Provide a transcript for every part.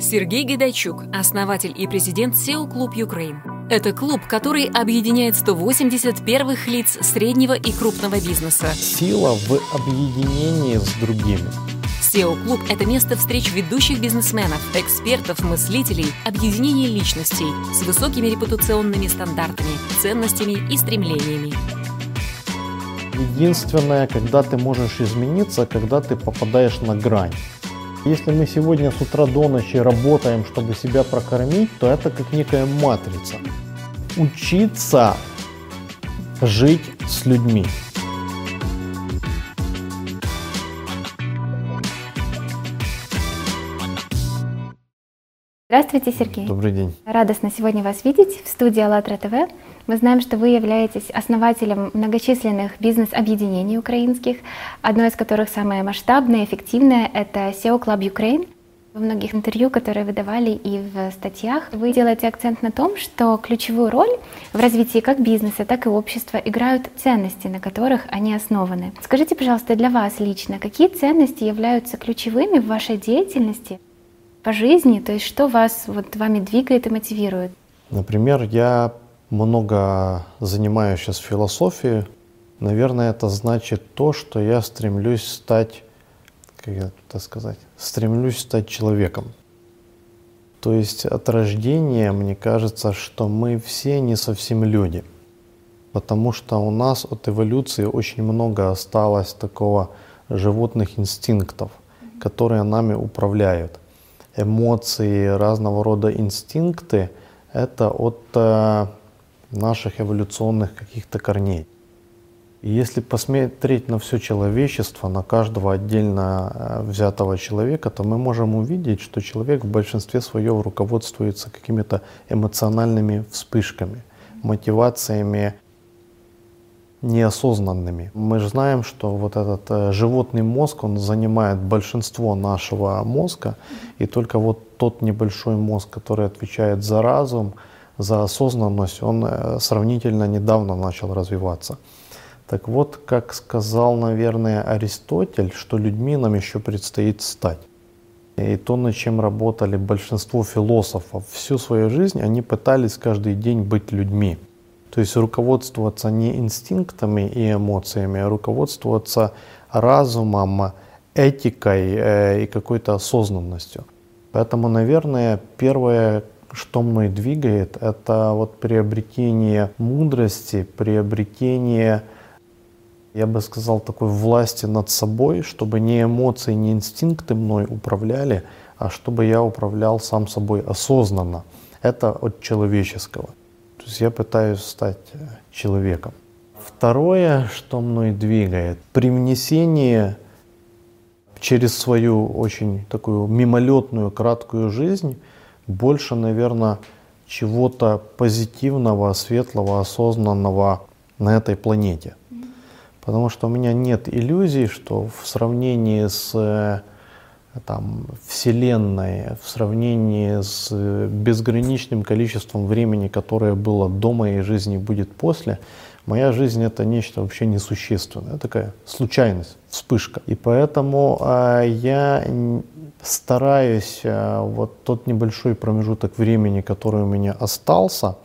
Сергей Гайдачук, основатель и президент SEO Клуб Ukraine. Это клуб, который объединяет 180 первых лиц среднего и крупного бизнеса. Сила в объединении с другими. SEO Клуб – это место встреч ведущих бизнесменов, экспертов, мыслителей, объединение личностей с высокими репутационными стандартами, ценностями и стремлениями. Единственное, когда ты можешь измениться, когда ты попадаешь на грань. Если мы сегодня с утра до ночи работаем, чтобы себя прокормить, то это как некая матрица. Учиться жить с людьми. Здравствуйте, Сергей. Добрый день. Радостно сегодня вас видеть в студии АЛЛАТРА ТВ. Мы знаем, что вы являетесь основателем многочисленных бизнес-объединений украинских, одно из которых самое масштабное, эффективное — это SEO Club Ukraine. Во многих интервью, которые вы давали и в статьях, вы делаете акцент на том, что ключевую роль в развитии как бизнеса, так и общества играют ценности, на которых они основаны. Скажите, пожалуйста, для вас лично, какие ценности являются ключевыми в вашей деятельности по жизни? То есть что вас вот вами двигает и мотивирует? Например, я много занимаюсь сейчас философией, наверное, это значит то, что я стремлюсь стать, как это сказать, стремлюсь стать человеком. То есть от рождения мне кажется, что мы все не совсем люди, потому что у нас от эволюции очень много осталось такого животных инстинктов, которые нами управляют. Эмоции, разного рода инстинкты — это от э, наших эволюционных каких-то корней. И если посмотреть на все человечество, на каждого отдельно э, взятого человека, то мы можем увидеть, что человек в большинстве своем руководствуется какими-то эмоциональными вспышками, мотивациями неосознанными. Мы же знаем, что вот этот э, животный мозг, он занимает большинство нашего мозга, и только вот тот небольшой мозг, который отвечает за разум, за осознанность, он э, сравнительно недавно начал развиваться. Так вот, как сказал, наверное, Аристотель, что людьми нам еще предстоит стать. И то, над чем работали большинство философов всю свою жизнь, они пытались каждый день быть людьми. То есть руководствоваться не инстинктами и эмоциями, а руководствоваться разумом, этикой э, и какой-то осознанностью. Поэтому, наверное, первое, что мной двигает, это вот приобретение мудрости, приобретение, я бы сказал, такой власти над собой, чтобы не эмоции, не инстинкты мной управляли, а чтобы я управлял сам собой осознанно. Это от человеческого. То есть я пытаюсь стать человеком. Второе, что мной двигает, привнесение через свою очень такую мимолетную, краткую жизнь больше, наверное, чего-то позитивного, светлого, осознанного на этой планете. Потому что у меня нет иллюзий, что в сравнении с э, там, Вселенной, в сравнении с э, безграничным количеством времени, которое было до моей жизни будет после, моя жизнь это нечто вообще несущественное, такая случайность, вспышка. И поэтому э, я стараюсь э, вот тот небольшой промежуток времени, который у меня остался,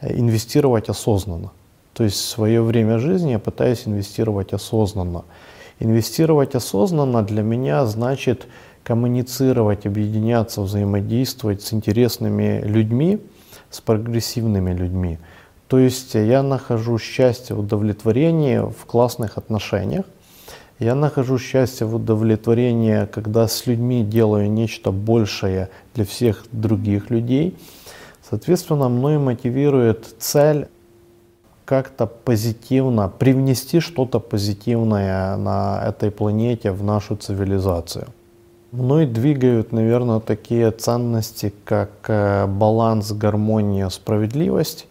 э, инвестировать осознанно. То есть свое время жизни я пытаюсь инвестировать осознанно. Инвестировать осознанно для меня значит коммуницировать, объединяться, взаимодействовать с интересными людьми, с прогрессивными людьми. То есть я нахожу счастье, удовлетворение в классных отношениях, я нахожу счастье в удовлетворении, когда с людьми делаю нечто большее для всех других людей. Соответственно, мной мотивирует цель как-то позитивно привнести что-то позитивное на этой планете в нашу цивилизацию. Мной двигают, наверное, такие ценности, как э, баланс, гармония, справедливость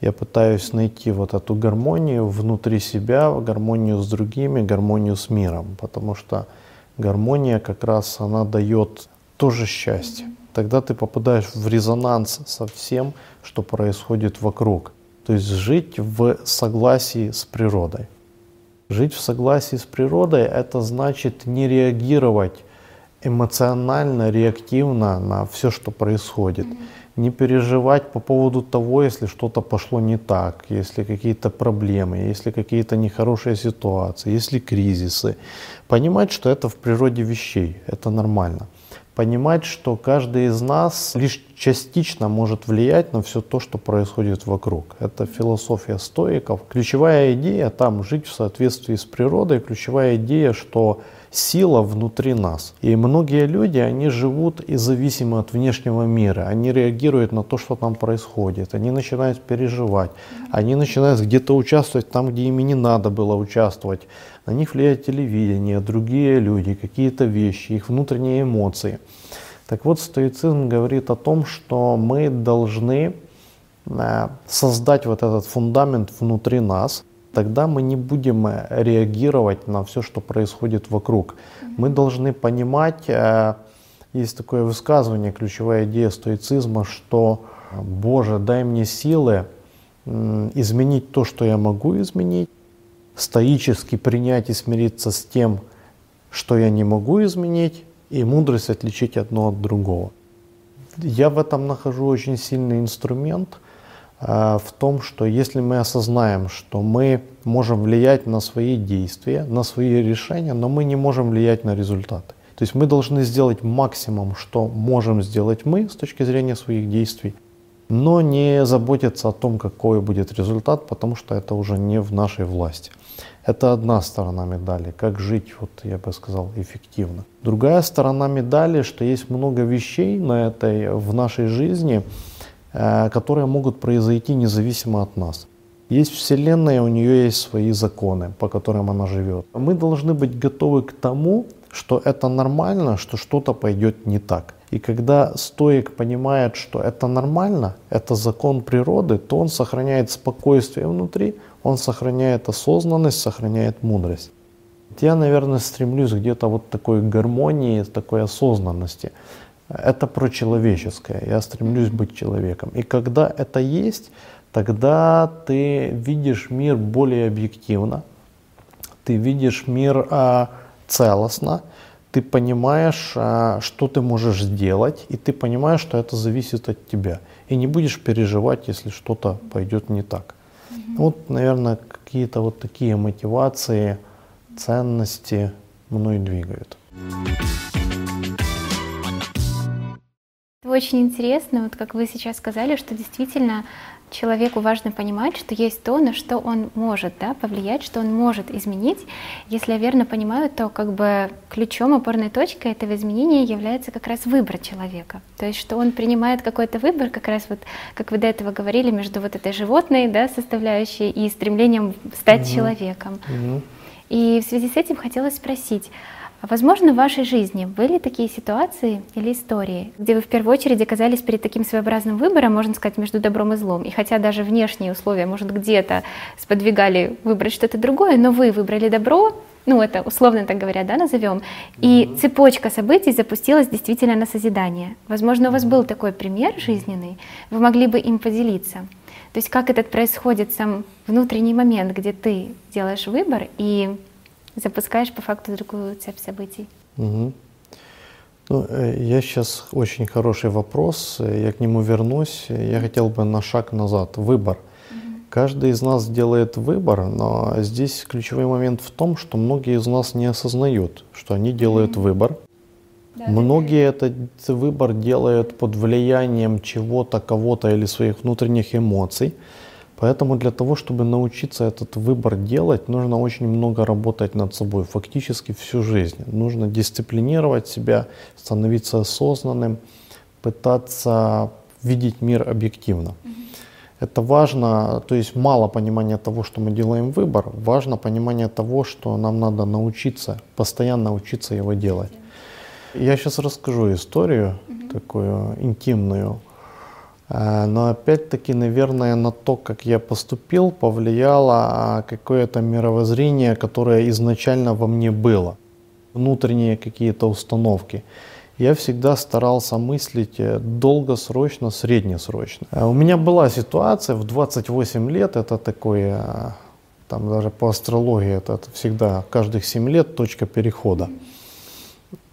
я пытаюсь найти вот эту гармонию внутри себя, гармонию с другими, гармонию с миром, потому что гармония как раз она дает тоже счастье. Тогда ты попадаешь в резонанс со всем, что происходит вокруг. То есть жить в согласии с природой. Жить в согласии с природой – это значит не реагировать эмоционально, реактивно на все, что происходит. Mm-hmm. Не переживать по поводу того, если что-то пошло не так, если какие-то проблемы, если какие-то нехорошие ситуации, если кризисы. Понимать, что это в природе вещей, это нормально понимать, что каждый из нас лишь частично может влиять на все то, что происходит вокруг. Это философия стоиков. Ключевая идея там жить в соответствии с природой, ключевая идея, что сила внутри нас. И многие люди, они живут и зависимы от внешнего мира. Они реагируют на то, что там происходит. Они начинают переживать. Они начинают где-то участвовать там, где им не надо было участвовать на них влияет телевидение, другие люди, какие-то вещи, их внутренние эмоции. Так вот, стоицизм говорит о том, что мы должны э, создать вот этот фундамент внутри нас, тогда мы не будем э, реагировать на все, что происходит вокруг. Мы должны понимать, э, есть такое высказывание, ключевая идея стоицизма, что «Боже, дай мне силы изменить то, что я могу изменить, стоически принять и смириться с тем, что я не могу изменить, и мудрость отличить одно от другого. Я в этом нахожу очень сильный инструмент э, в том, что если мы осознаем, что мы можем влиять на свои действия, на свои решения, но мы не можем влиять на результаты. То есть мы должны сделать максимум, что можем сделать мы с точки зрения своих действий, но не заботиться о том, какой будет результат, потому что это уже не в нашей власти. Это одна сторона медали, как жить, вот я бы сказал, эффективно. Другая сторона медали, что есть много вещей на этой, в нашей жизни, которые могут произойти независимо от нас. Есть Вселенная, у нее есть свои законы, по которым она живет. Мы должны быть готовы к тому, что это нормально, что что-то пойдет не так. И когда стоик понимает, что это нормально, это закон природы, то он сохраняет спокойствие внутри, он сохраняет осознанность, сохраняет мудрость. Я, наверное, стремлюсь где-то вот такой гармонии, такой осознанности. Это про человеческое. Я стремлюсь быть человеком. И когда это есть, тогда ты видишь мир более объективно, ты видишь мир а, целостно, ты понимаешь, а, что ты можешь сделать, и ты понимаешь, что это зависит от тебя. И не будешь переживать, если что-то пойдет не так. Вот, наверное, какие-то вот такие мотивации, ценности мной двигают. Очень интересно, вот как вы сейчас сказали, что действительно человеку важно понимать, что есть то, на что он может да, повлиять, что он может изменить. Если я верно понимаю, то как бы ключом, опорной точкой этого изменения является как раз выбор человека. То есть, что он принимает какой-то выбор, как раз вот, как вы до этого говорили, между вот этой животной да, составляющей и стремлением стать угу. человеком. Угу. И в связи с этим хотелось спросить, Возможно, в вашей жизни были такие ситуации или истории, где вы в первую очередь оказались перед таким своеобразным выбором, можно сказать, между добром и злом. И хотя даже внешние условия, может, где-то сподвигали выбрать что-то другое, но вы выбрали добро, ну это условно так говоря, да, назовем, и mm-hmm. цепочка событий запустилась действительно на созидание. Возможно, у вас был такой пример жизненный, вы могли бы им поделиться. То есть как этот происходит сам внутренний момент, где ты делаешь выбор и запускаешь по факту другую цепь событий. Угу. Ну, э, я сейчас очень хороший вопрос, я к нему вернусь. Я хотел бы на шаг назад. Выбор. Угу. Каждый из нас делает выбор, но здесь ключевой момент в том, что многие из нас не осознают, что они делают угу. выбор. Да, Многие этот выбор делают под влиянием чего-то, кого-то или своих внутренних эмоций. Поэтому для того, чтобы научиться этот выбор делать, нужно очень много работать над собой, фактически всю жизнь. Нужно дисциплинировать себя, становиться осознанным, пытаться видеть мир объективно. Это важно, то есть мало понимания того, что мы делаем выбор, важно понимание того, что нам надо научиться, постоянно учиться его делать. Я сейчас расскажу историю, mm-hmm. такую интимную. Э, но опять-таки, наверное, на то, как я поступил, повлияло а, какое-то мировоззрение, которое изначально во мне было, внутренние какие-то установки. Я всегда старался мыслить э, долгосрочно, среднесрочно. Э, у меня была ситуация в 28 лет, это такое, там даже по астрологии, это всегда каждых 7 лет точка перехода.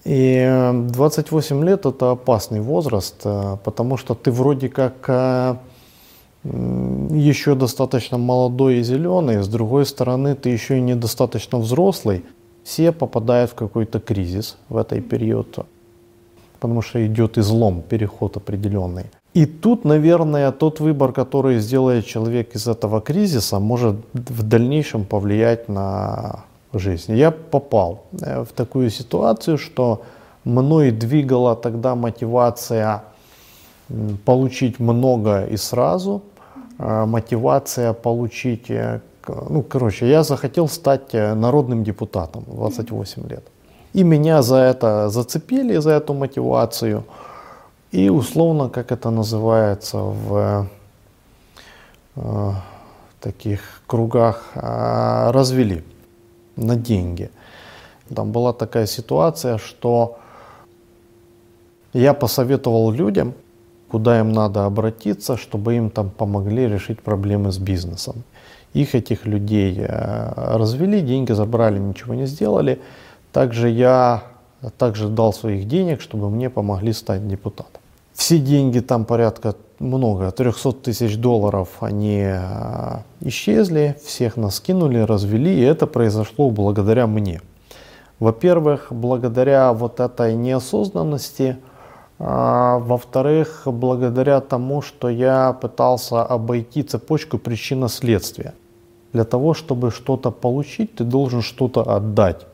И 28 лет это опасный возраст, э, потому что ты вроде как э, еще достаточно молодой и зеленый, с другой стороны ты еще и недостаточно взрослый. Все попадают в какой-то кризис в этой период, потому что идет излом, переход определенный. И тут, наверное, тот выбор, который сделает человек из этого кризиса, может в дальнейшем повлиять на жизнь. Я попал э, в такую ситуацию, что мной двигала тогда мотивация получить много и сразу, э, мотивация получить, э, ну, короче, я захотел стать народным депутатом 28 лет. И меня за это зацепили, за эту мотивацию. И условно, как это называется в таких кругах, э, развели на деньги. Там была такая ситуация, что я посоветовал людям, куда им надо обратиться, чтобы им там помогли решить проблемы с бизнесом. Их этих людей э, развели, деньги забрали, ничего не сделали. Также я также дал своих денег, чтобы мне помогли стать депутатом. Все деньги там порядка много, 300 тысяч долларов, они э, исчезли, всех нас кинули, развели, и это произошло благодаря мне. Во-первых, благодаря вот этой неосознанности, а, во-вторых, благодаря тому, что я пытался обойти цепочку причинно-следствия. Для того, чтобы что-то получить, ты должен что-то отдать.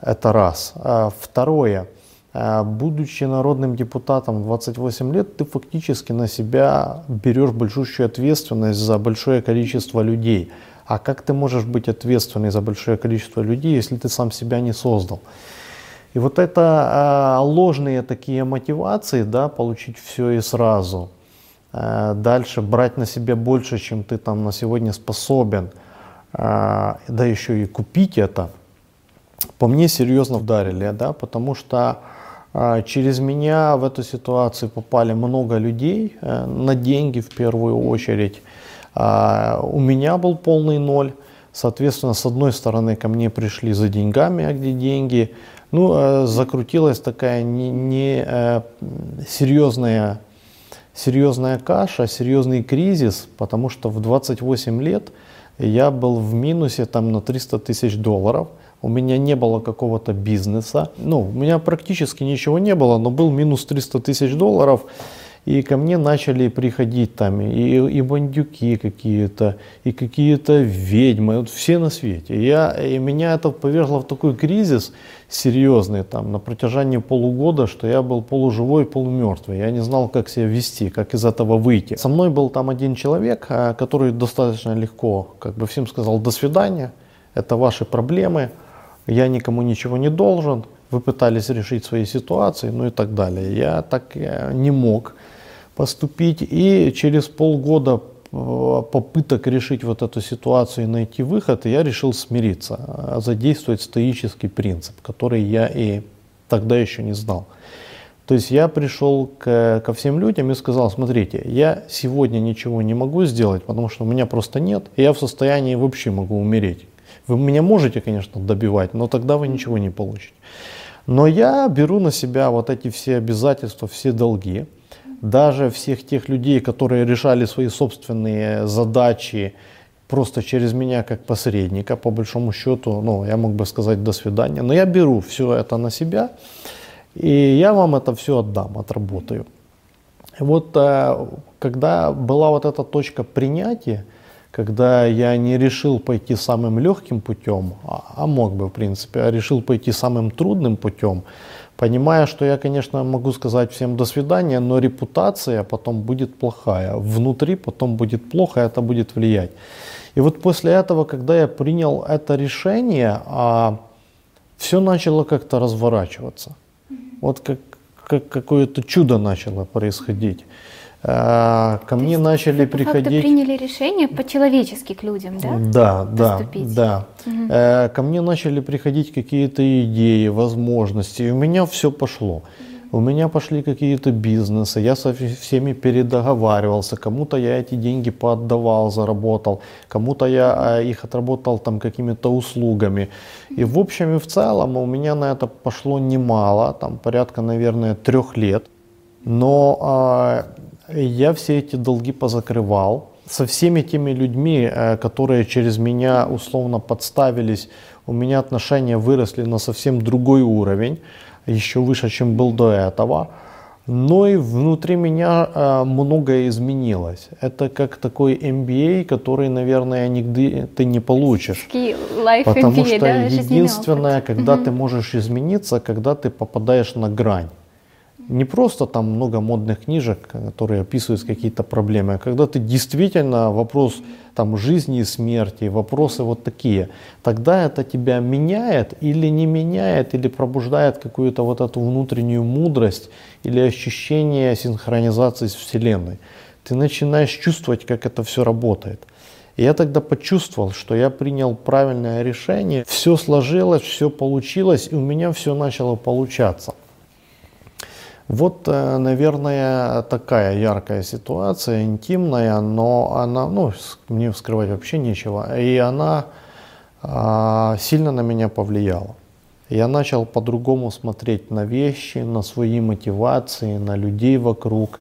Это раз. А второе, будучи народным депутатом 28 лет, ты фактически на себя берешь большущую ответственность за большое количество людей. А как ты можешь быть ответственный за большое количество людей, если ты сам себя не создал? И вот это э, ложные такие мотивации, да, получить все и сразу, э, дальше брать на себя больше, чем ты там на сегодня способен, э, да еще и купить это, по мне серьезно ударили, да, потому что через меня в эту ситуацию попали много людей, э, на деньги в первую очередь. А, у меня был полный ноль. Соответственно, с одной стороны ко мне пришли за деньгами, а где деньги. Ну, э, закрутилась такая не, не э, серьезная, серьезная каша, серьезный кризис, потому что в 28 лет я был в минусе там на 300 тысяч долларов – у меня не было какого-то бизнеса. Ну, у меня практически ничего не было, но был минус 300 тысяч долларов. И ко мне начали приходить там и, и бандюки какие-то, и какие-то ведьмы, вот все на свете. Я, и меня это повергло в такой кризис серьезный там на протяжении полугода, что я был полуживой, полумертвый. Я не знал, как себя вести, как из этого выйти. Со мной был там один человек, а, который достаточно легко как бы всем сказал «до свидания», это ваши проблемы, я никому ничего не должен, вы пытались решить свои ситуации, ну и так далее. Я так э, не мог поступить, и через полгода э, попыток решить вот эту ситуацию и найти выход, я решил смириться, э, задействовать стоический принцип, который я и тогда еще не знал. То есть я пришел к, ко всем людям и сказал, смотрите, я сегодня ничего не могу сделать, потому что у меня просто нет, и я в состоянии вообще могу умереть. Вы меня можете, конечно, добивать, но тогда вы ничего не получите. Но я беру на себя вот эти все обязательства, все долги, даже всех тех людей, которые решали свои собственные задачи просто через меня как посредника, по большому счету, ну, я мог бы сказать до свидания, но я беру все это на себя, и я вам это все отдам, отработаю. Вот э, когда была вот эта точка принятия, когда я не решил пойти самым легким путем, а, а мог бы, в принципе, а решил пойти самым трудным путем, понимая, что я, конечно, могу сказать всем до свидания, но репутация потом будет плохая, внутри потом будет плохо, это будет влиять. И вот после этого, когда я принял это решение, а, все начало как-то разворачиваться. Вот как, как какое-то чудо начало происходить. А, ко мне начали приходить... приняли решение по-человечески к людям, да? Да, да, да. Угу. Ко мне начали приходить какие-то идеи, возможности, и у меня все пошло. У меня пошли какие-то бизнесы, я со всеми передоговаривался, кому-то я эти деньги поотдавал, заработал, кому-то я а, их отработал там какими-то услугами. И в общем и в целом у меня на это пошло немало, там порядка, наверное, трех лет. Но а, я все эти долги позакрывал. Со всеми теми людьми, э, которые через меня условно подставились, у меня отношения выросли на совсем другой уровень еще выше, чем был до этого. Но и внутри меня э, многое изменилось. Это как такой MBA, который, наверное, нигде ты не получишь. Life Потому MBA, что да, единственное, когда mm-hmm. ты можешь измениться, когда ты попадаешь на грань не просто там много модных книжек, которые описывают какие-то проблемы, а когда ты действительно вопрос там жизни и смерти, вопросы вот такие, тогда это тебя меняет или не меняет, или пробуждает какую-то вот эту внутреннюю мудрость или ощущение синхронизации с Вселенной. Ты начинаешь чувствовать, как это все работает. И я тогда почувствовал, что я принял правильное решение, все сложилось, все получилось, и у меня все начало получаться. Вот, э, наверное, такая яркая ситуация, интимная, но она, ну, мне скрывать вообще нечего, и она а, сильно на меня повлияла. Я начал по-другому смотреть на вещи, на свои мотивации, на людей вокруг.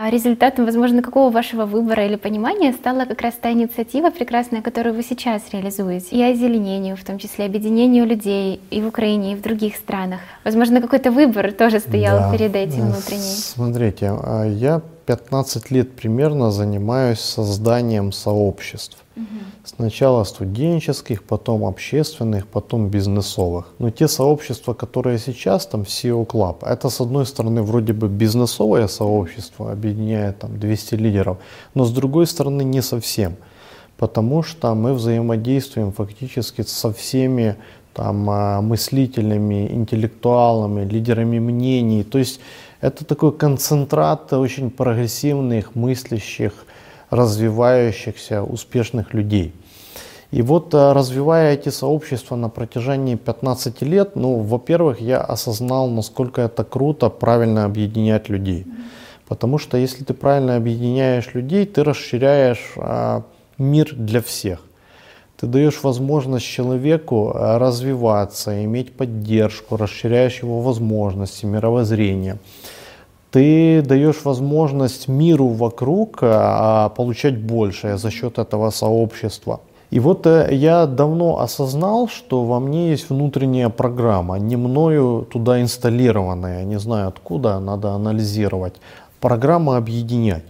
А результатом, возможно, какого вашего выбора или понимания стала как раз та инициатива прекрасная, которую вы сейчас реализуете, и озеленению, в том числе объединению людей и в Украине, и в других странах. Возможно, какой-то выбор тоже стоял да. перед этим внутренний. Смотрите, а я 15 лет примерно занимаюсь созданием сообществ. Угу. Сначала студенческих, потом общественных, потом бизнесовых. Но те сообщества, которые сейчас, там SEO Club, это с одной стороны вроде бы бизнесовое сообщество, объединяет там 200 лидеров, но с другой стороны не совсем. Потому что мы взаимодействуем фактически со всеми там, а, мыслителями, интеллектуалами, лидерами мнений. То есть это такой концентрат очень прогрессивных, мыслящих, развивающихся, успешных людей. И вот э, развивая эти сообщества на протяжении 15 лет, ну, во-первых, я осознал, насколько это круто правильно объединять людей. Потому что если ты правильно объединяешь людей, ты расширяешь а, мир для всех. Ты даешь возможность человеку э, развиваться, иметь поддержку, расширяешь его возможности, мировоззрение. Ты даешь возможность миру вокруг э, получать большее за счет этого сообщества. И вот э, я давно осознал, что во мне есть внутренняя программа, не мною туда инсталлированная, не знаю откуда, надо анализировать. Программа объединять.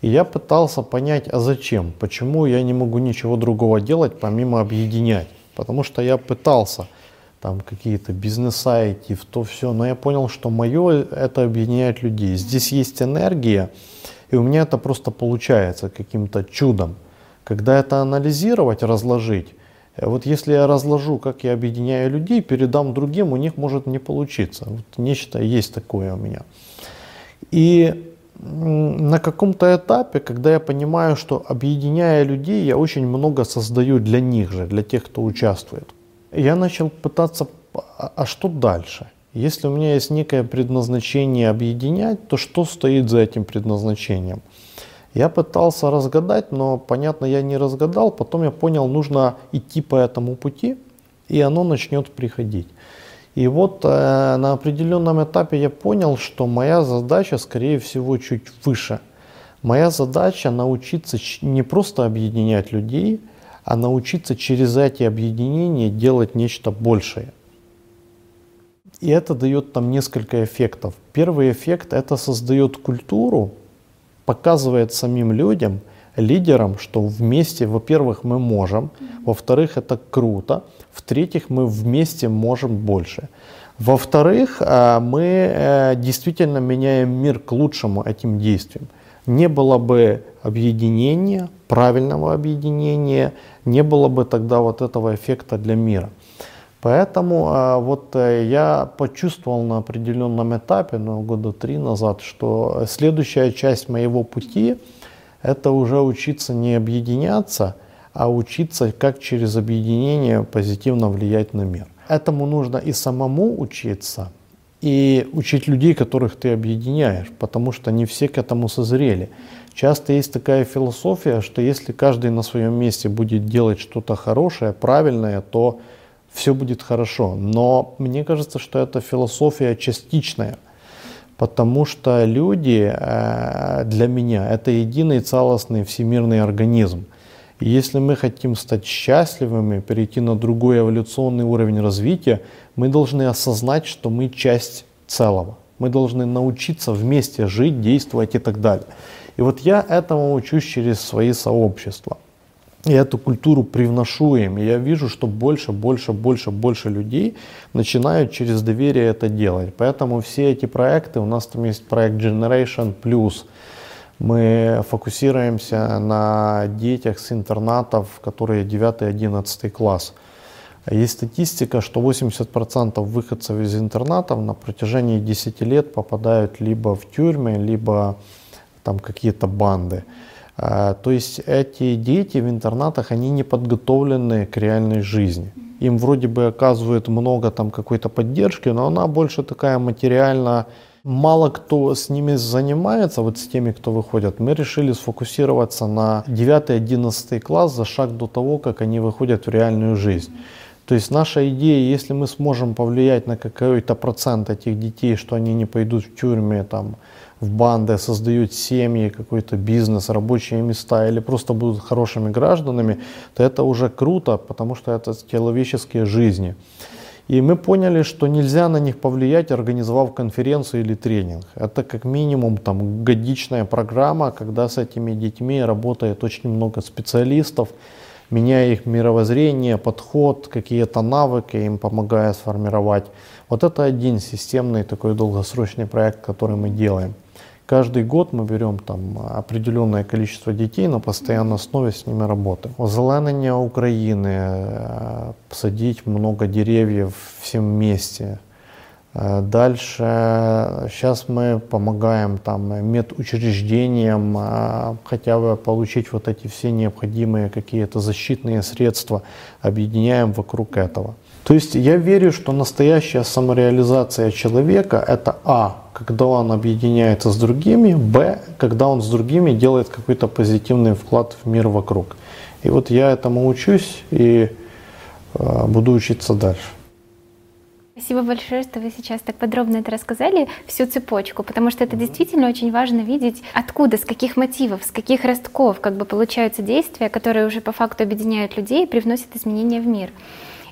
И я пытался понять, а зачем, почему я не могу ничего другого делать, помимо объединять. Потому что я пытался там какие-то бизнеса идти в то все, но я понял, что мое это объединяет людей. Здесь есть энергия, и у меня это просто получается каким-то чудом. Когда это анализировать, разложить, э, вот если я разложу, как я объединяю людей, передам другим, у них может не получиться. Вот нечто есть такое у меня. И на каком-то этапе, когда я понимаю, что объединяя людей, я очень много создаю для них же, для тех, кто участвует. Я начал пытаться, а, а что дальше? Если у меня есть некое предназначение объединять, то что стоит за этим предназначением? Я пытался разгадать, но, понятно, я не разгадал. Потом я понял, нужно идти по этому пути, и оно начнет приходить. И вот э, на определенном этапе я понял, что моя задача, скорее всего, чуть выше. Моя задача научиться не просто объединять людей, а научиться через эти объединения делать нечто большее. И это дает там несколько эффектов. Первый эффект это создает культуру, показывает самим людям, лидерам, что вместе, во-первых, мы можем, во-вторых, это круто, в-третьих, мы вместе можем больше. Во-вторых, э, мы э, действительно меняем мир к лучшему этим действием. Не было бы объединения, правильного объединения, не было бы тогда вот этого эффекта для мира. Поэтому э, вот я почувствовал на определенном этапе, ну, года три назад, что следующая часть моего пути – это уже учиться не объединяться, а учиться, как через объединение позитивно влиять на мир. этому нужно и самому учиться, и учить людей, которых ты объединяешь, потому что не все к этому созрели. Часто есть такая философия, что если каждый на своем месте будет делать что-то хорошее, правильное, то все будет хорошо. Но мне кажется, что эта философия частичная, потому что люди э, для меня это единый целостный всемирный организм. Если мы хотим стать счастливыми, перейти на другой эволюционный уровень развития, мы должны осознать, что мы часть целого. Мы должны научиться вместе жить, действовать и так далее. И вот я этому учусь через свои сообщества. И эту культуру привношу им. И я вижу, что больше, больше, больше, больше людей начинают через доверие это делать. Поэтому все эти проекты, у нас там есть проект Generation Plus, мы фокусируемся на детях с интернатов, которые 9-11 класс. Есть статистика, что 80% выходцев из интернатов на протяжении 10 лет попадают либо в тюрьмы, либо там какие-то банды. А, то есть эти дети в интернатах, они не подготовлены к реальной жизни. Им вроде бы оказывают много там какой-то поддержки, но она больше такая материально Мало кто с ними занимается, вот с теми, кто выходят. Мы решили сфокусироваться на 9-11 класс за шаг до того, как они выходят в реальную жизнь. То есть наша идея, если мы сможем повлиять на какой-то процент этих детей, что они не пойдут в тюрьме, там, в банды, создают семьи, какой-то бизнес, рабочие места или просто будут хорошими гражданами, то это уже круто, потому что это человеческие жизни. И мы поняли, что нельзя на них повлиять, организовав конференцию или тренинг. Это как минимум там, годичная программа, когда с этими детьми работает очень много специалистов, меняя их мировоззрение, подход, какие-то навыки, им помогая сформировать. Вот это один системный такой долгосрочный проект, который мы делаем. Каждый год мы берем там определенное количество детей, на постоянной основе с ними работаем. Озеленение Украины, э, посадить много деревьев всем вместе. Э, дальше, сейчас мы помогаем там медучреждениям э, хотя бы получить вот эти все необходимые какие-то защитные средства, объединяем вокруг этого. То есть я верю, что настоящая самореализация человека это А, когда он объединяется с другими, Б, когда он с другими делает какой-то позитивный вклад в мир вокруг. И вот я этому учусь и э, буду учиться дальше. Спасибо большое, что вы сейчас так подробно это рассказали, всю цепочку, потому что это действительно очень важно видеть, откуда, с каких мотивов, с каких ростков как бы получаются действия, которые уже по факту объединяют людей и привносят изменения в мир.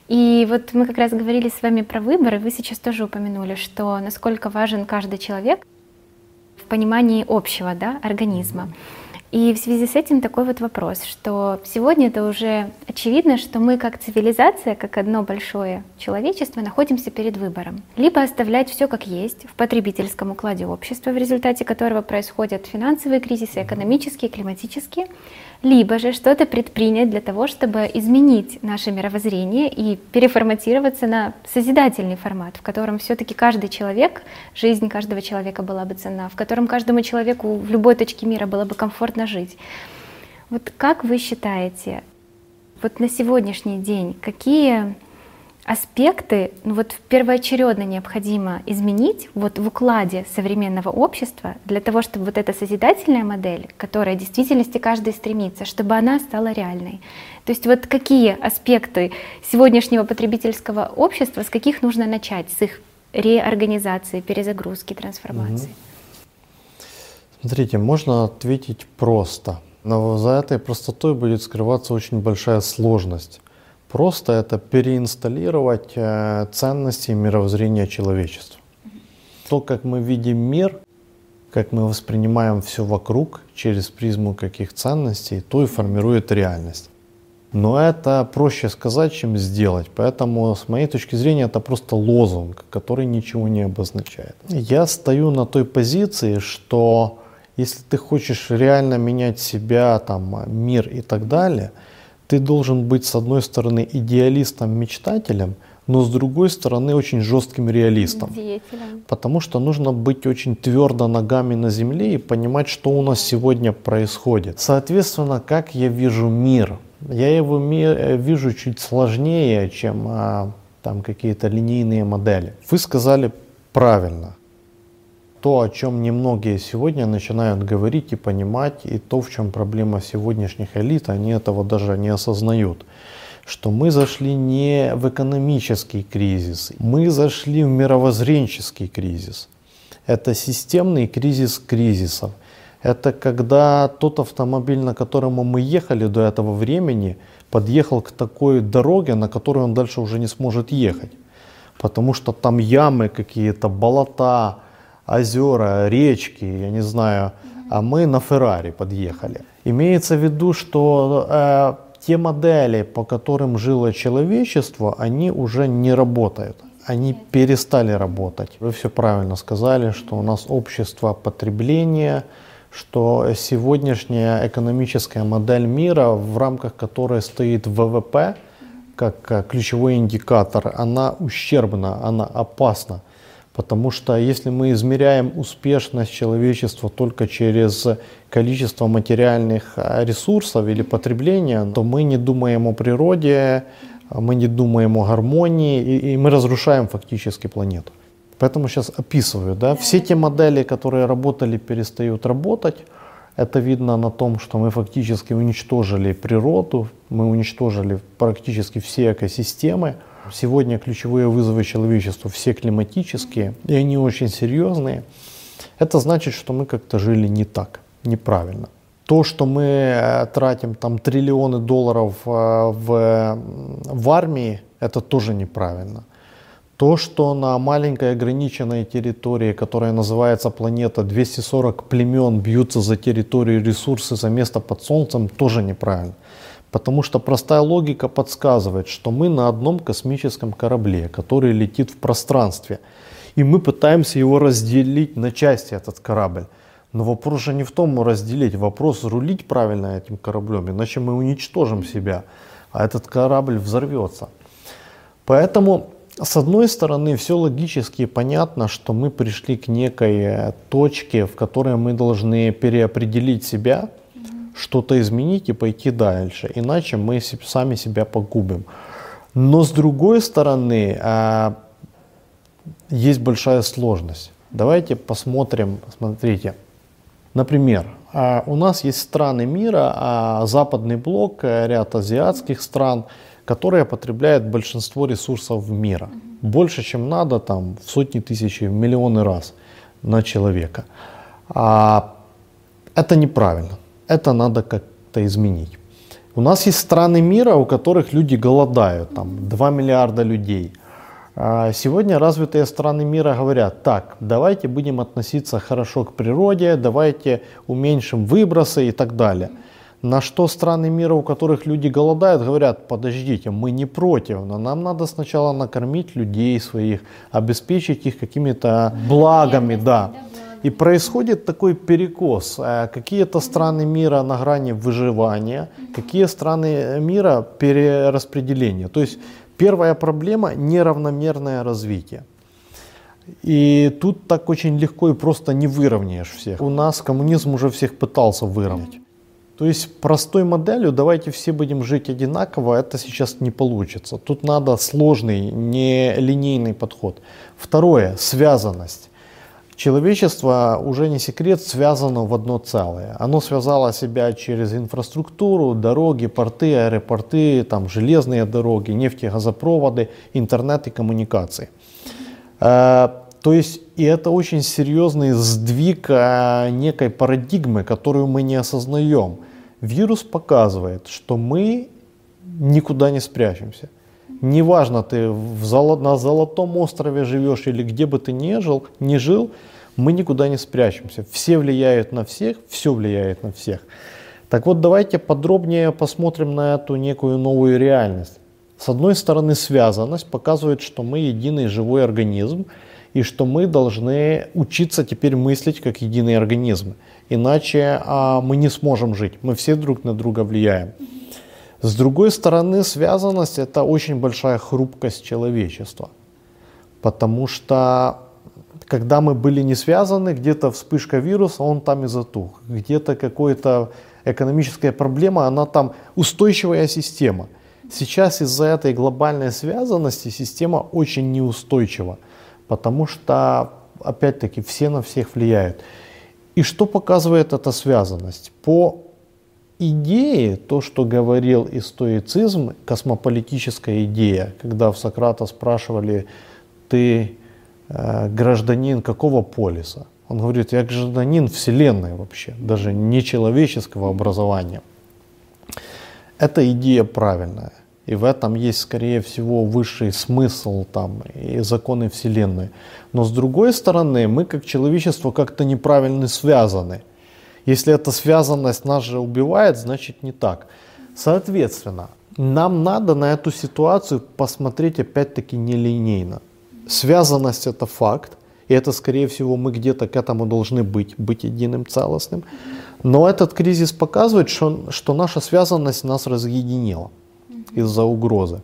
И вот мы как раз говорили с вами про выборы, вы сейчас тоже упомянули, что насколько важен каждый человек в понимании общего да, организма. И в связи с этим такой вот вопрос, что сегодня это уже очевидно, что мы как цивилизация, как одно большое человечество, находимся перед выбором. Либо оставлять все как есть в потребительском укладе общества, в результате которого происходят финансовые кризисы, экономические, климатические, либо же что-то предпринять для того, чтобы изменить наше мировоззрение и переформатироваться на созидательный формат, в котором все-таки каждый человек, жизнь каждого человека была бы ценна, в котором каждому человеку в любой точке мира было бы комфортно жить. Вот как вы считаете, вот на сегодняшний день какие аспекты ну вот первоочередно необходимо изменить вот в укладе современного общества для того, чтобы вот эта созидательная модель, которая в действительности каждый стремится, чтобы она стала реальной. То есть вот какие аспекты сегодняшнего потребительского общества, с каких нужно начать, с их реорганизации, перезагрузки, трансформации? Смотрите, можно ответить просто, но за этой простотой будет скрываться очень большая сложность. Просто это переинсталлировать э, ценности и мировоззрения человечества. То, как мы видим мир, как мы воспринимаем все вокруг через призму каких ценностей, то и формирует реальность. Но это проще сказать, чем сделать. Поэтому, с моей точки зрения, это просто лозунг, который ничего не обозначает. Я стою на той позиции, что если ты хочешь реально менять себя, там, мир и так далее – ты должен быть, с одной стороны, идеалистом-мечтателем, но с другой стороны, очень жестким реалистом. Деятелем. Потому что нужно быть очень твердо ногами на земле и понимать, что у нас сегодня происходит. Соответственно, как я вижу мир? Я его э, вижу чуть сложнее, чем а, там какие-то линейные модели. Вы сказали правильно. То, о чем немногие сегодня начинают говорить и понимать, и то, в чем проблема сегодняшних элит, они этого даже не осознают что мы зашли не в экономический кризис, мы зашли в мировоззренческий кризис. Это системный кризис кризисов. Это когда тот автомобиль, на котором мы ехали до этого времени, подъехал к такой дороге, на которой он дальше уже не сможет ехать. Потому что там ямы какие-то, болота, озера, речки, я не знаю. А мы на Феррари подъехали. Имеется в виду, что э, те модели, по которым жило человечество, они уже не работают. Они перестали работать. Вы все правильно сказали, что у нас общество потребления, что сегодняшняя экономическая модель мира, в рамках которой стоит ВВП, как ключевой индикатор, она ущербна, она опасна. Потому что если мы измеряем успешность человечества только через количество материальных а, ресурсов или потребления, то мы не думаем о природе, мы не думаем о гармонии, и, и мы разрушаем фактически планету. Поэтому сейчас описываю. Да? Все те модели, которые работали, перестают работать. Это видно на том, что мы фактически уничтожили природу, мы уничтожили практически все экосистемы. Сегодня ключевые вызовы человечеству все климатические, и они очень серьезные. Это значит, что мы как-то жили не так, неправильно. То, что мы э, тратим там триллионы долларов э, в, в армии, это тоже неправильно. То, что на маленькой ограниченной территории, которая называется планета, 240 племен бьются за территорию ресурсы, за место под солнцем, тоже неправильно. Потому что простая логика подсказывает, что мы на одном космическом корабле, который летит в пространстве, и мы пытаемся его разделить на части, этот корабль. Но вопрос же не в том разделить, вопрос рулить правильно этим кораблем, иначе мы уничтожим себя, а этот корабль взорвется. Поэтому, с одной стороны, все логически понятно, что мы пришли к некой точке, в которой мы должны переопределить себя, что-то изменить и пойти дальше. Иначе мы сами себя погубим. Но с другой стороны, а, есть большая сложность. Давайте посмотрим, смотрите. Например, а, у нас есть страны мира, а, западный блок, э, ряд азиатских стран, которые потребляют большинство ресурсов мира. Больше, чем надо, там, в сотни тысяч, в миллионы раз на человека. Это неправильно это надо как-то изменить. У нас есть страны мира, у которых люди голодают, там 2 миллиарда людей. А сегодня развитые страны мира говорят, так, давайте будем относиться хорошо к природе, давайте уменьшим выбросы и так далее. На что страны мира, у которых люди голодают, говорят, подождите, мы не против, но нам надо сначала накормить людей своих, обеспечить их какими-то благами, да. И происходит такой перекос. Э, какие-то страны мира на грани выживания, какие страны мира перераспределения. То есть первая проблема – неравномерное развитие. И тут так очень легко и просто не выровняешь всех. У нас коммунизм уже всех пытался выровнять. То есть простой моделью давайте все будем жить одинаково, это сейчас не получится. Тут надо сложный, нелинейный подход. Второе, связанность. Человечество, уже не секрет, связано в одно целое. Оно связало себя через инфраструктуру, дороги, порты, аэропорты, там, железные дороги, нефтегазопроводы, интернет и коммуникации. Э, то есть, и это очень серьезный сдвиг э, некой парадигмы, которую мы не осознаем. Вирус показывает, что мы никуда не спрячемся. Неважно, ты в золо, на Золотом острове живешь или где бы ты ни жил, не жил, мы никуда не спрячемся. Все влияют на всех, все влияет на всех. Так вот, давайте подробнее посмотрим на эту некую новую реальность. С одной стороны, связанность показывает, что мы единый живой организм, и что мы должны учиться теперь мыслить как единый организм. Иначе а, мы не сможем жить, мы все друг на друга влияем. С другой стороны, связанность – это очень большая хрупкость человечества. Потому что когда мы были не связаны, где-то вспышка вируса, он там и затух. Где-то какая-то экономическая проблема, она там устойчивая система. Сейчас из-за этой глобальной связанности система очень неустойчива, потому что, опять-таки, все на всех влияют. И что показывает эта связанность? По идее, то, что говорил и стоицизм, космополитическая идея, когда в Сократа спрашивали, ты э, гражданин какого полиса? Он говорит, я гражданин Вселенной вообще, даже не человеческого образования. Эта идея правильная. И в этом есть, скорее всего, высший смысл там, и законы Вселенной. Но с другой стороны, мы как человечество как-то неправильно связаны. Если эта связанность нас же убивает, значит не так. Соответственно, нам надо на эту ситуацию посмотреть опять-таки нелинейно. Связанность это факт, и это, скорее всего, мы где-то к этому должны быть, быть единым целостным. Но этот кризис показывает, что, что наша связанность нас разъединила из-за угрозы.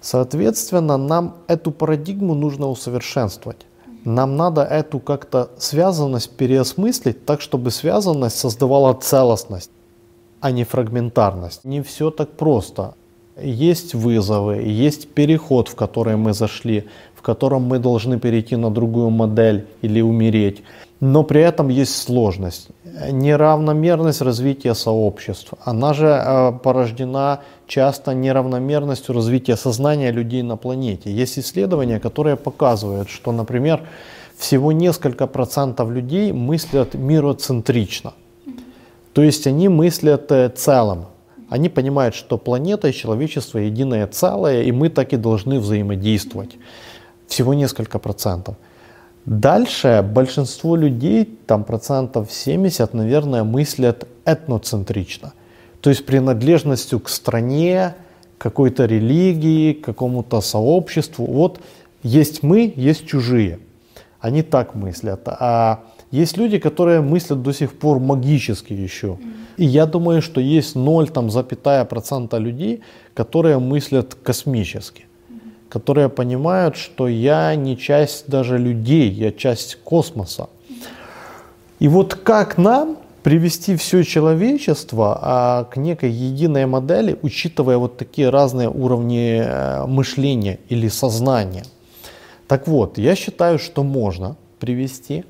Соответственно, нам эту парадигму нужно усовершенствовать. Нам надо эту как-то связанность переосмыслить так, чтобы связанность создавала целостность, а не фрагментарность. Не все так просто. Есть вызовы, есть переход, в который мы зашли, в котором мы должны перейти на другую модель или умереть. Но при этом есть сложность, неравномерность развития сообществ. Она же э, порождена часто неравномерностью развития сознания людей на планете. Есть исследования, которые показывают, что, например, всего несколько процентов людей мыслят мироцентрично. То есть они мыслят э, целым. Они понимают, что планета и человечество единое целое, и мы так и должны взаимодействовать. Всего несколько процентов. Дальше большинство людей, там процентов 70, наверное, мыслят этноцентрично. То есть принадлежностью к стране, какой-то религии, какому-то сообществу. Вот есть мы, есть чужие. Они так мыслят. А есть люди, которые мыслят до сих пор магически еще. И я думаю, что есть 0, там, запятая процента людей, которые мыслят космически которые понимают, что я не часть даже людей, я часть космоса. И вот как нам привести все человечество а, к некой единой модели, учитывая вот такие разные уровни э, мышления или сознания. Так вот, я считаю, что можно привести,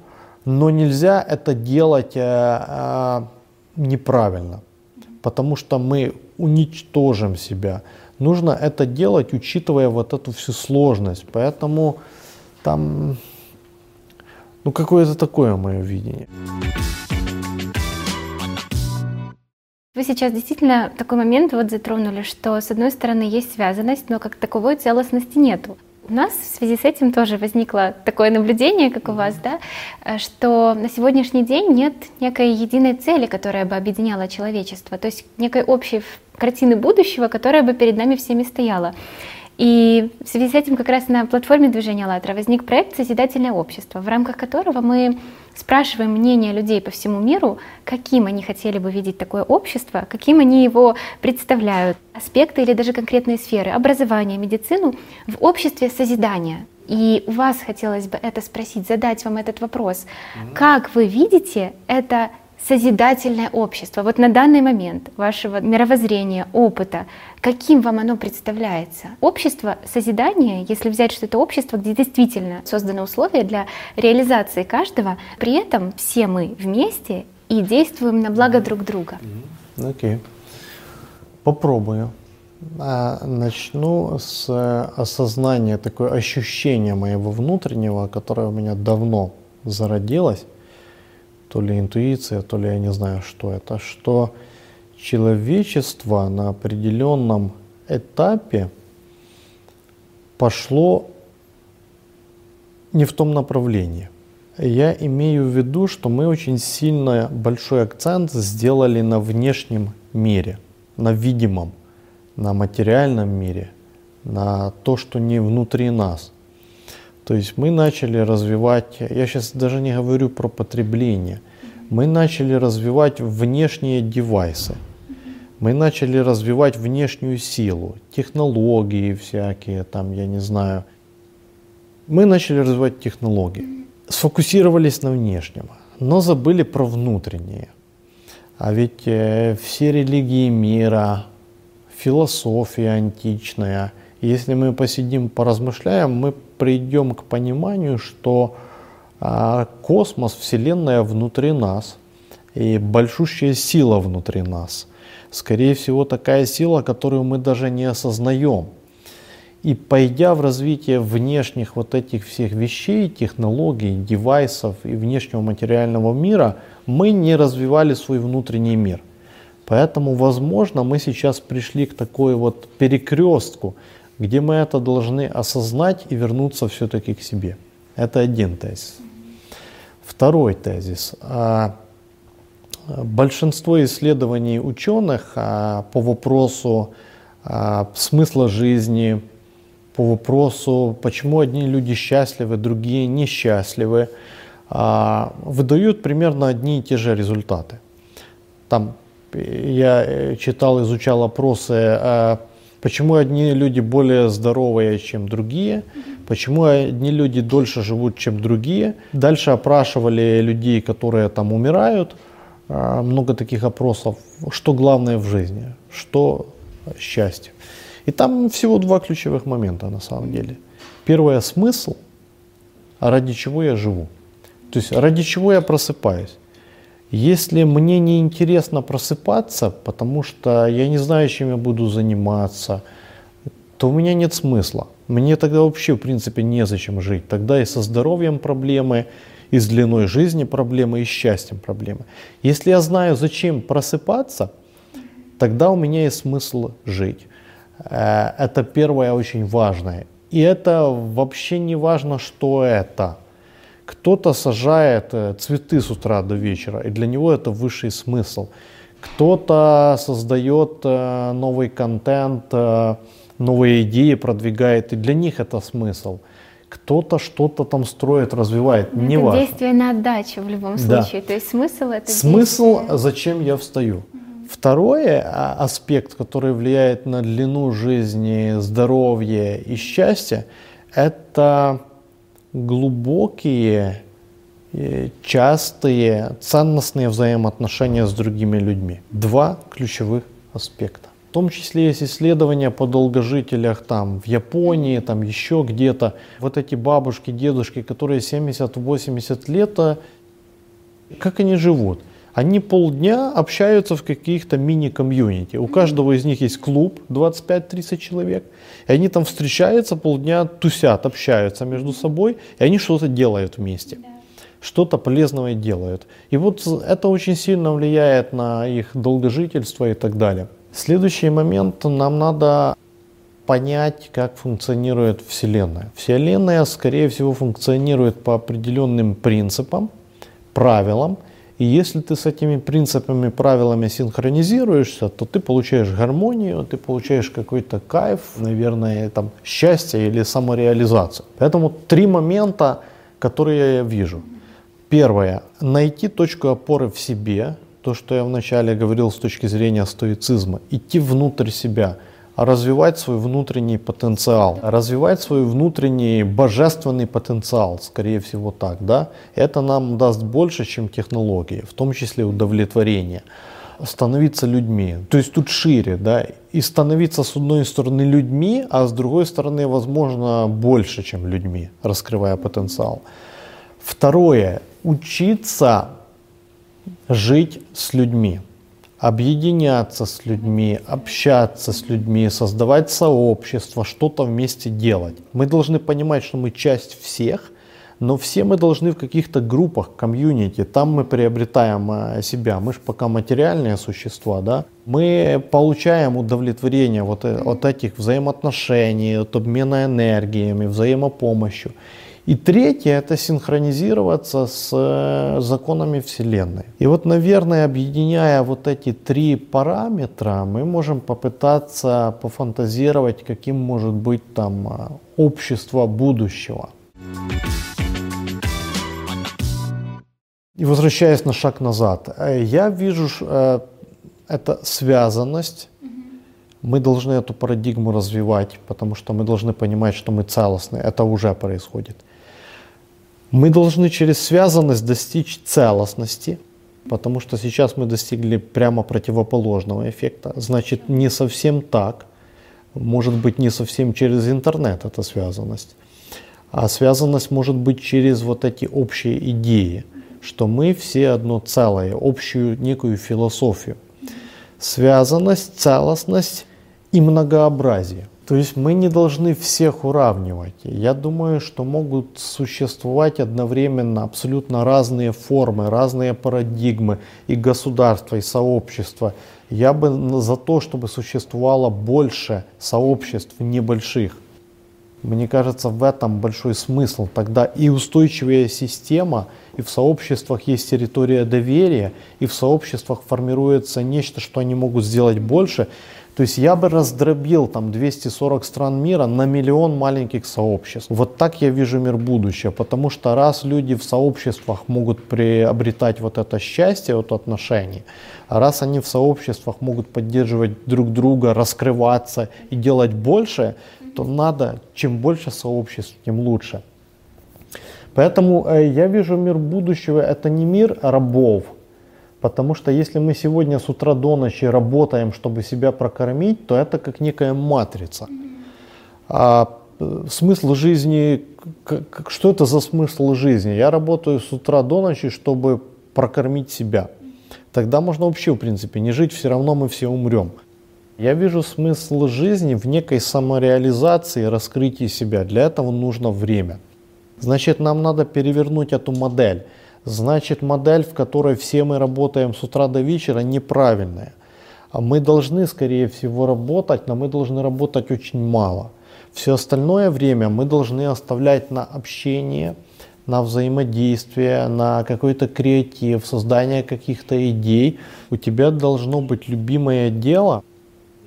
но нельзя это делать а, неправильно, потому что мы уничтожим себя нужно это делать, учитывая вот эту всю сложность. Поэтому там, ну, какое-то такое мое видение. Вы сейчас действительно такой момент вот затронули, что с одной стороны есть связанность, но как таковой целостности нету. У нас в связи с этим тоже возникло такое наблюдение, как у вас, да, э, что на сегодняшний день нет некой единой цели, которая бы объединяла человечество, то есть некой общей картины будущего, которая бы перед нами всеми стояла. И в связи с этим как раз на платформе движения «АЛЛАТРА» возник проект «Созидательное общество», в рамках которого мы спрашиваем мнение людей по всему миру, каким они хотели бы видеть такое общество, каким они его представляют, аспекты или даже конкретные сферы, образование, медицину в обществе созидания. И у вас хотелось бы это спросить, задать вам этот вопрос. Как вы видите это созидательное общество, вот на данный момент вашего мировоззрения, опыта, каким вам оно представляется? Общество созидания, если взять, что это общество, где действительно созданы условия для реализации каждого, при этом все мы вместе и действуем на благо друг друга. Окей. Okay. Попробую. А, начну с э, осознания, такое ощущение моего внутреннего, которое у меня давно зародилось то ли интуиция, то ли я не знаю, что это, что человечество на определенном этапе пошло не в том направлении. Я имею в виду, что мы очень сильно большой акцент сделали на внешнем мире, на видимом, на материальном мире, на то, что не внутри нас – то есть мы начали развивать, я сейчас даже не говорю про потребление, мы начали развивать внешние девайсы. Мы начали развивать внешнюю силу, технологии всякие, там, я не знаю. Мы начали развивать технологии, сфокусировались на внешнем, но забыли про внутреннее. А ведь э, все религии мира, философия античная. Если мы посидим, поразмышляем, мы придем к пониманию, что а, космос, Вселенная внутри нас и большущая сила внутри нас. Скорее всего, такая сила, которую мы даже не осознаем. И пойдя в развитие внешних вот этих всех вещей, технологий, девайсов и внешнего материального мира, мы не развивали свой внутренний мир. Поэтому, возможно, мы сейчас пришли к такой вот перекрестку, где мы это должны осознать и вернуться все-таки к себе. Это один тезис. Второй тезис. А, большинство исследований ученых а, по вопросу а, смысла жизни, по вопросу, почему одни люди счастливы, другие несчастливы, выдают примерно одни и те же результаты. Там я э, читал, изучал опросы Почему одни люди более здоровые, чем другие? Почему одни люди дольше живут, чем другие? Дальше опрашивали людей, которые там умирают. А, много таких опросов. Что главное в жизни? Что счастье? И там всего два ключевых момента на самом деле. Первое – смысл, а ради чего я живу. То есть ради чего я просыпаюсь. Если мне не интересно просыпаться, потому что я не знаю, чем я буду заниматься, то у меня нет смысла. Мне тогда вообще, в принципе, незачем жить. Тогда и со здоровьем проблемы, и с длиной жизни проблемы, и с счастьем проблемы. Если я знаю, зачем просыпаться, тогда у меня есть смысл жить. Э, это первое очень важное. И это вообще не важно, что это – кто-то сажает э, цветы с утра до вечера, и для него это высший смысл. Кто-то создает э, новый контент, э, новые идеи продвигает, и для них это смысл. Кто-то что-то там строит, развивает, не это важно. действие на отдачу в любом случае. Да. То есть смысл это Смысл, действие... зачем я встаю. Второй а, аспект, который влияет на длину жизни, здоровье и счастье, это глубокие, э, частые, ценностные взаимоотношения с другими людьми. Два ключевых аспекта. В том числе есть исследования по долгожителях там в Японии, там еще где-то. Вот эти бабушки, дедушки, которые 70-80 лет, а как они живут? Они полдня общаются в каких-то мини-комьюнити. У каждого из них есть клуб 25-30 человек. И они там встречаются полдня, тусят, общаются между собой. И они что-то делают вместе. Что-то полезного делают. И вот это очень сильно влияет на их долгожительство и так далее. Следующий момент. Нам надо понять, как функционирует Вселенная. Вселенная, скорее всего, функционирует по определенным принципам, правилам – и если ты с этими принципами, правилами синхронизируешься, то ты получаешь гармонию, ты получаешь какой-то кайф, наверное, там, счастье или самореализацию. Поэтому три момента, которые я вижу. Первое. Найти точку опоры в себе, то, что я вначале говорил с точки зрения стоицизма, идти внутрь себя – развивать свой внутренний потенциал, развивать свой внутренний божественный потенциал, скорее всего так, да, это нам даст больше, чем технологии, в том числе удовлетворение. Становиться людьми. То есть тут шире, да, и становиться с одной стороны людьми, а с другой стороны, возможно, больше, чем людьми, раскрывая потенциал. Второе, учиться жить с людьми объединяться с людьми, общаться с людьми, создавать сообщество, что-то вместе делать. Мы должны понимать, что мы часть всех, но все мы должны в каких-то группах, комьюнити, там мы приобретаем э, себя. Мы же пока материальные существа, да. Мы получаем удовлетворение вот э, от этих взаимоотношений, от обмена энергиями, взаимопомощью. И третье – это синхронизироваться с э, законами Вселенной. И вот, наверное, объединяя вот эти три параметра, мы можем попытаться пофантазировать, каким может быть там э, общество будущего. И возвращаясь на шаг назад, э, я вижу это связанность. Мы должны эту парадигму развивать, потому что мы должны понимать, что мы целостны. Это уже происходит. Мы должны через связанность достичь целостности. Потому что сейчас мы достигли прямо противоположного эффекта. Значит, не совсем так. Может быть, не совсем через интернет эта связанность. А связанность может быть через вот эти общие идеи, что мы все одно целое, общую некую философию. Связанность, целостность и многообразие. То есть мы не должны всех уравнивать. Я думаю, что могут существовать одновременно абсолютно разные формы, разные парадигмы и государства, и сообщества. Я бы за то, чтобы существовало больше сообществ небольших. Мне кажется, в этом большой смысл. Тогда и устойчивая система, и в сообществах есть территория доверия, и в сообществах формируется нечто, что они могут сделать больше, то есть я бы раздробил там 240 стран мира на миллион маленьких сообществ. Вот так я вижу мир будущего, потому что раз люди в сообществах могут приобретать вот это счастье от отношений, а раз они в сообществах могут поддерживать друг друга, раскрываться и делать больше, то надо, чем больше сообществ, тем лучше. Поэтому э, я вижу мир будущего, это не мир рабов, Потому что если мы сегодня с утра до ночи работаем, чтобы себя прокормить, то это как некая матрица. А э, смысл жизни, что это за смысл жизни? Я работаю с утра до ночи, чтобы прокормить себя. Тогда можно вообще, в принципе, не жить, все равно мы все умрем. Я вижу смысл жизни в некой самореализации, раскрытии себя. Для этого нужно время. Значит, нам надо перевернуть эту модель значит модель, в которой все мы работаем с утра до вечера, неправильная. А мы должны, скорее всего, работать, но мы должны работать очень мало. Все остальное время мы должны оставлять на общение, на взаимодействие, на какой-то креатив, создание каких-то идей. У тебя должно быть любимое дело,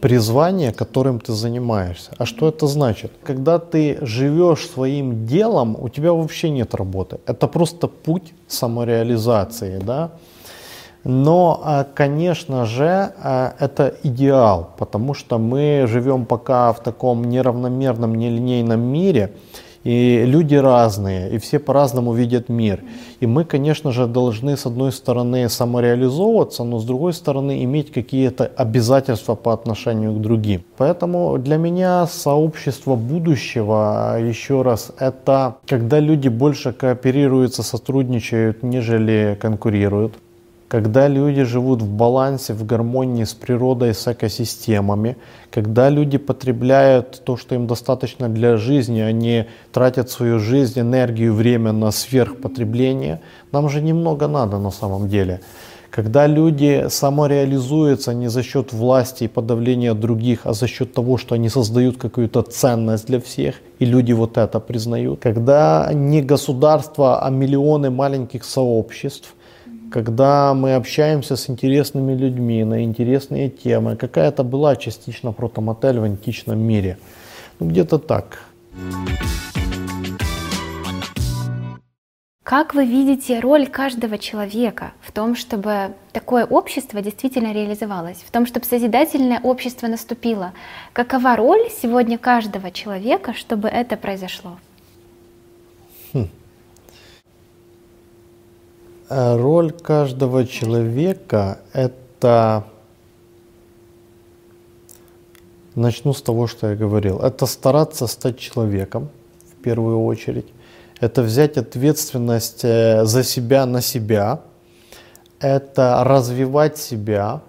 призвание, которым ты занимаешься. А что это значит? Когда ты живешь своим делом, у тебя вообще нет работы. Это просто путь самореализации, да? Но, а, конечно же, а, это идеал, потому что мы живем пока в таком неравномерном, нелинейном мире, и люди разные, и все по-разному видят мир. И мы, конечно же, должны с одной стороны самореализовываться, но с другой стороны иметь какие-то обязательства по отношению к другим. Поэтому для меня сообщество будущего, еще раз, это когда люди больше кооперируются, сотрудничают, нежели конкурируют когда люди живут в балансе, в гармонии с природой, с экосистемами, когда люди потребляют то, что им достаточно для жизни, они тратят свою жизнь, энергию, время на сверхпотребление, нам же немного надо на самом деле. Когда люди самореализуются не за счет власти и подавления других, а за счет того, что они создают какую-то ценность для всех, и люди вот это признают. Когда не государство, а миллионы маленьких сообществ – когда мы общаемся с интересными людьми на интересные темы. Какая-то была частично протомотель в античном мире. Ну, где-то так. Как вы видите роль каждого человека в том, чтобы такое общество действительно реализовалось, в том, чтобы созидательное общество наступило? Какова роль сегодня каждого человека, чтобы это произошло? Хм. Э, роль каждого человека – это, начну с того, что я говорил, это стараться стать человеком в первую очередь, это взять ответственность э, за себя на себя, это развивать себя,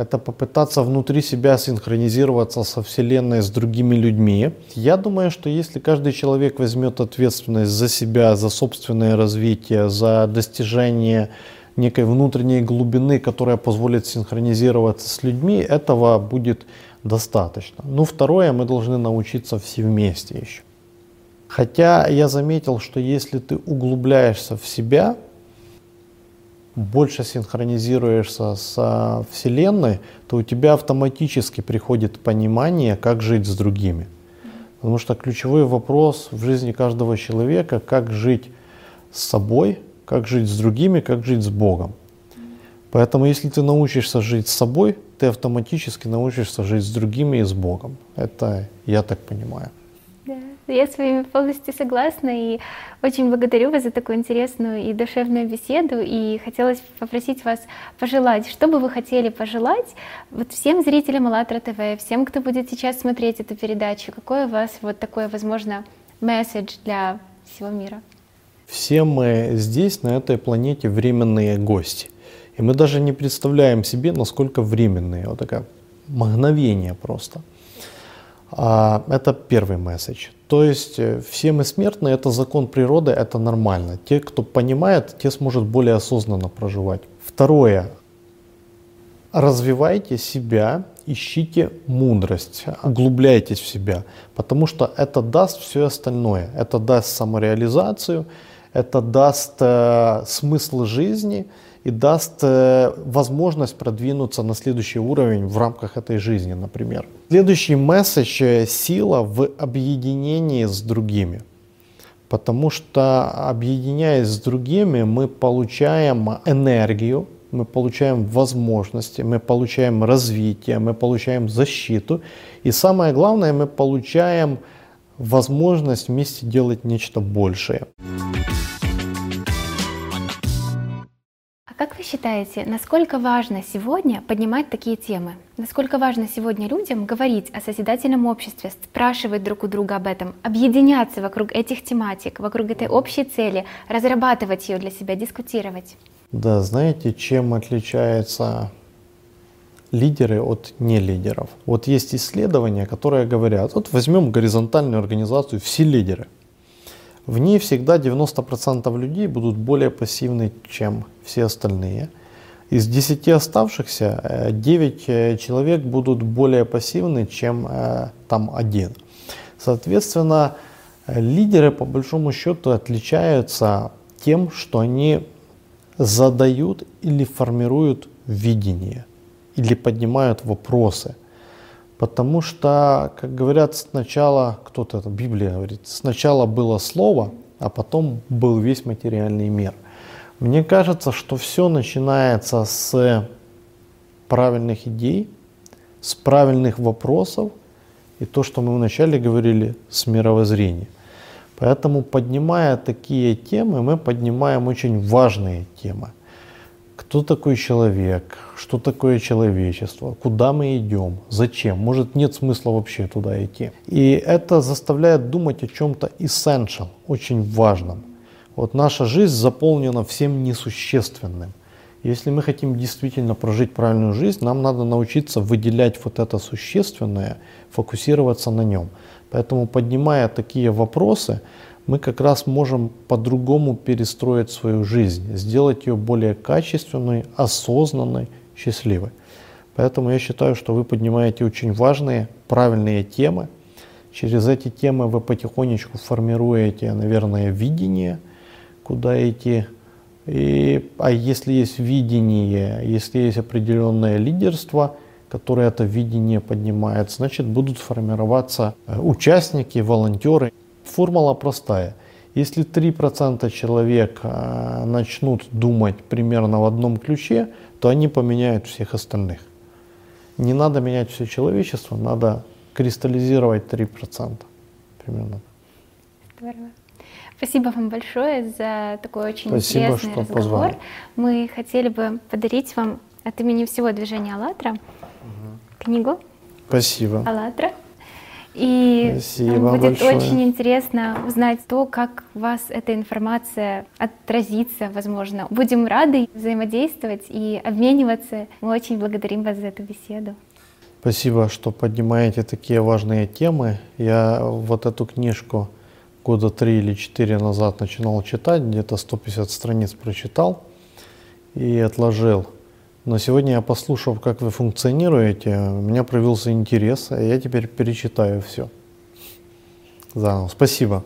это попытаться внутри себя синхронизироваться со Вселенной, с другими людьми. Я думаю, что если каждый человек возьмет ответственность за себя, за собственное развитие, за достижение некой внутренней глубины, которая позволит синхронизироваться с людьми, этого будет достаточно. Ну, второе, мы должны научиться все вместе еще. Хотя я заметил, что если ты углубляешься в себя, больше синхронизируешься с Вселенной, то у тебя автоматически приходит понимание, как жить с другими. Потому что ключевой вопрос в жизни каждого человека, как жить с собой, как жить с другими, как жить с Богом. Поэтому если ты научишься жить с собой, ты автоматически научишься жить с другими и с Богом. Это я так понимаю. Я с вами полностью согласна и очень благодарю вас за такую интересную и душевную беседу. И хотелось попросить вас пожелать, что бы вы хотели пожелать вот всем зрителям АЛЛАТРА ТВ, всем, кто будет сейчас смотреть эту передачу, какой у вас вот такой, возможно, месседж для всего мира? Все мы здесь, на этой планете, временные гости. И мы даже не представляем себе, насколько временные. Вот такое мгновение просто. А, это первый месседж. То есть э, все мы смертные, это закон природы, это нормально. Те, кто понимает, те сможет более осознанно проживать. Второе. Развивайте себя, ищите мудрость, углубляйтесь в себя, потому что это даст все остальное. Это даст самореализацию, это даст э, смысл жизни – и даст э, возможность продвинуться на следующий уровень в рамках этой жизни, например. Следующий месседж – сила в объединении с другими. Потому что объединяясь с другими, мы получаем энергию, мы получаем возможности, мы получаем развитие, мы получаем защиту. И самое главное, мы получаем возможность вместе делать нечто большее. Как вы считаете, насколько важно сегодня поднимать такие темы? Насколько важно сегодня людям говорить о созидательном обществе, спрашивать друг у друга об этом, объединяться вокруг этих тематик, вокруг этой общей цели, разрабатывать ее для себя, дискутировать? Да, знаете, чем отличаются лидеры от нелидеров? Вот есть исследования, которые говорят, вот возьмем горизонтальную организацию «Все лидеры», в ней всегда 90% людей будут более пассивны, чем все остальные. Из 10 оставшихся 9 э, э, человек будут более пассивны, чем э, там один. Соответственно, лидеры по большому счету отличаются тем, что они задают или формируют видение, или поднимают вопросы. Потому что, как говорят, сначала, кто-то это, Библия говорит, сначала было слово, а потом был весь материальный мир. Мне кажется, что все начинается с правильных идей, с правильных вопросов и то, что мы вначале говорили, с мировоззрения. Поэтому, поднимая такие темы, мы поднимаем очень важные темы – кто такой человек, что такое человечество, куда мы идем, зачем, может нет смысла вообще туда идти. И это заставляет думать о чем-то essential, очень важном. Вот наша жизнь заполнена всем несущественным. Если мы хотим действительно прожить правильную жизнь, нам надо научиться выделять вот это существенное, фокусироваться на нем. Поэтому поднимая такие вопросы, мы как раз можем по-другому перестроить свою жизнь, сделать ее более качественной, осознанной, счастливой. Поэтому я считаю, что вы поднимаете очень важные, правильные темы. Через эти темы вы потихонечку формируете, наверное, видение, куда идти. И, а если есть видение, если есть определенное лидерство, которое это видение поднимает, значит будут формироваться э, участники, волонтеры. Формула простая. Если 3% человек э, начнут думать примерно в одном ключе, то они поменяют всех остальных. Не надо менять все человечество, надо кристаллизировать 3%. Примерно. Здорово. Спасибо вам большое за такой очень Спасибо, интересный что разговор. Позвали. Мы хотели бы подарить вам от имени всего движения «АЛЛАТРА» угу. книгу. Спасибо. «АЛЛАТРА». И Спасибо будет большое. очень интересно узнать то, как у вас эта информация отразится, возможно. Будем рады взаимодействовать и обмениваться. Мы очень благодарим вас за эту беседу. Спасибо, что поднимаете такие важные темы. Я вот эту книжку года три или четыре назад начинал читать, где-то 150 страниц прочитал и отложил. Но сегодня я послушал, как вы функционируете, у меня проявился интерес, и я теперь перечитаю все. Заново. Спасибо.